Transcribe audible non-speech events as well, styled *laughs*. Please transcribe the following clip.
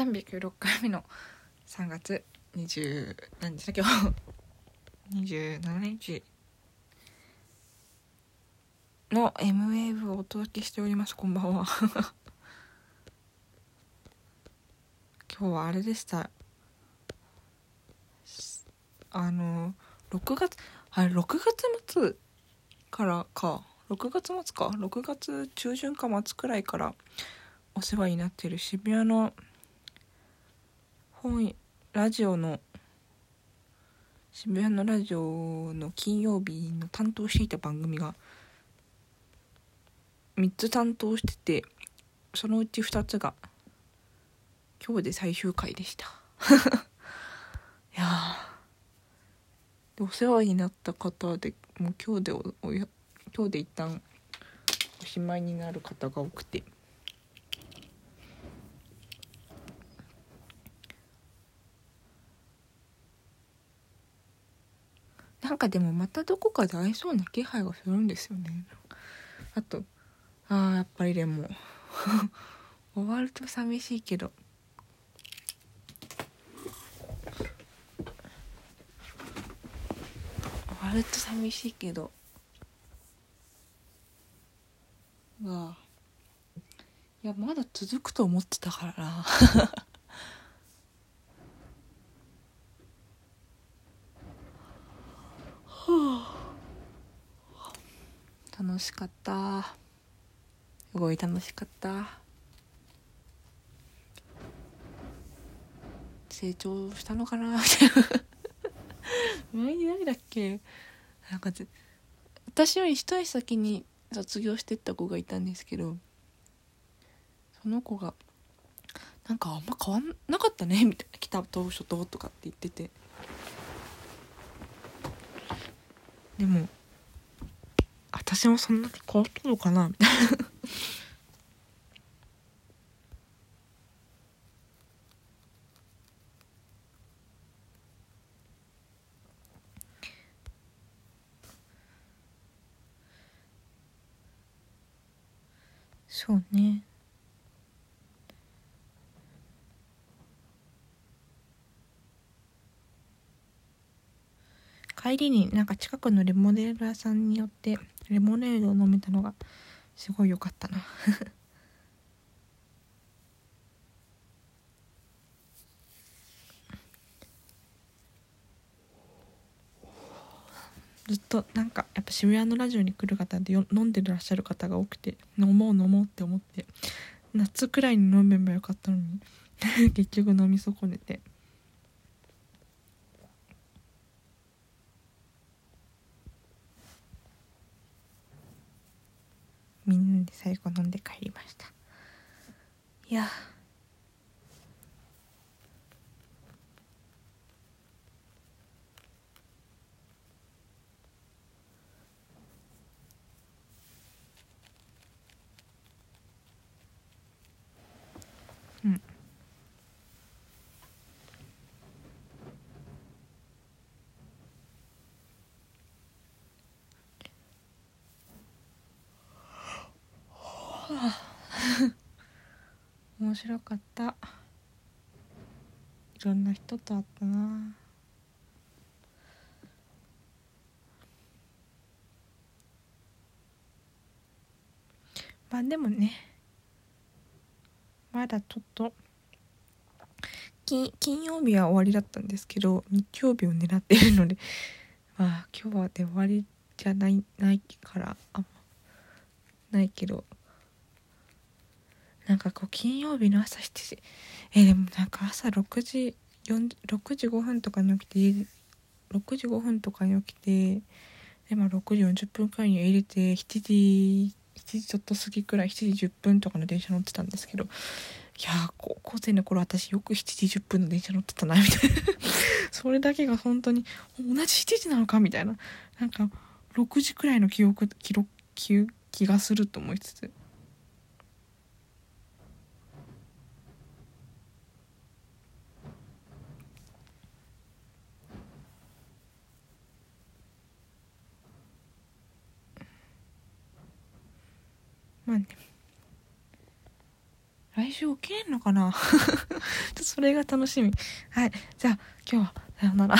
306回目の3月20何日だ今日27日。の M ウェーブをお届けしております。こんばんは。*laughs* 今日はあれでした。あの6月あれ6月末からか。6月末か。6月中旬か末くらいからお世話になってる渋谷の本ラジオの渋谷のラジオの金曜日の担当していた番組が3つ担当しててそのうち2つが今日で最終回でした。*laughs* いやお世話になった方でもう今日でおや今日で一旦おしまいになる方が多くて。なんかでもまたどこかで会えそうな気配がするんですよね。あとああやっぱりでも *laughs* 終わると寂しいけど。終わると寂しいけど。がいやまだ続くと思ってたからな。楽しかった。すごい楽しかった。成長したのかな？みたいな前に誰だっけ？なんか私より一足先に卒業してった子がいたんですけどその子がなんかあんま変わんなかったね？みたいな。来た当初ととかって言ってて。でも私もそんなに変わったのかな？みたいな。そうね。帰りになんか近くのレモネード屋さんによってレモネードを飲めたのがすごい良かったな。*laughs* ずっとなんかやっぱ渋谷のラジオに来る方でよ飲んでらっしゃる方が多くて飲もう飲もうって思って夏くらいに飲めばよかったのに *laughs* 結局飲み損ねて。みんなで最後飲んで帰りました。いや。うん。*laughs* 面白かった。いろんな人と会ったな。まあでもねまだちょっと金金曜日は終わりだったんですけど日曜日を狙っているので *laughs* まあ今日はで終わりじゃないないからあないけどなんかこう金曜日の朝7時。えー、でもなんか朝6時6時5分とかに起きて6時5分とかに起きてで、まあ、6時40分くらいに入れて7時7時ちょっと過ぎくらい7時10分とかの電車乗ってたんですけどいや高校生の頃私よく7時10分の電車乗ってたなみたいな。*laughs* それだけが本当に同じ7時なのかみたいな。なんか6時くらいの記憶記録気がすると思いつつ。まあね。来週起きれんのかな？*laughs* ちょっとそれが楽しみ。はい。じゃあ今日はさようなら。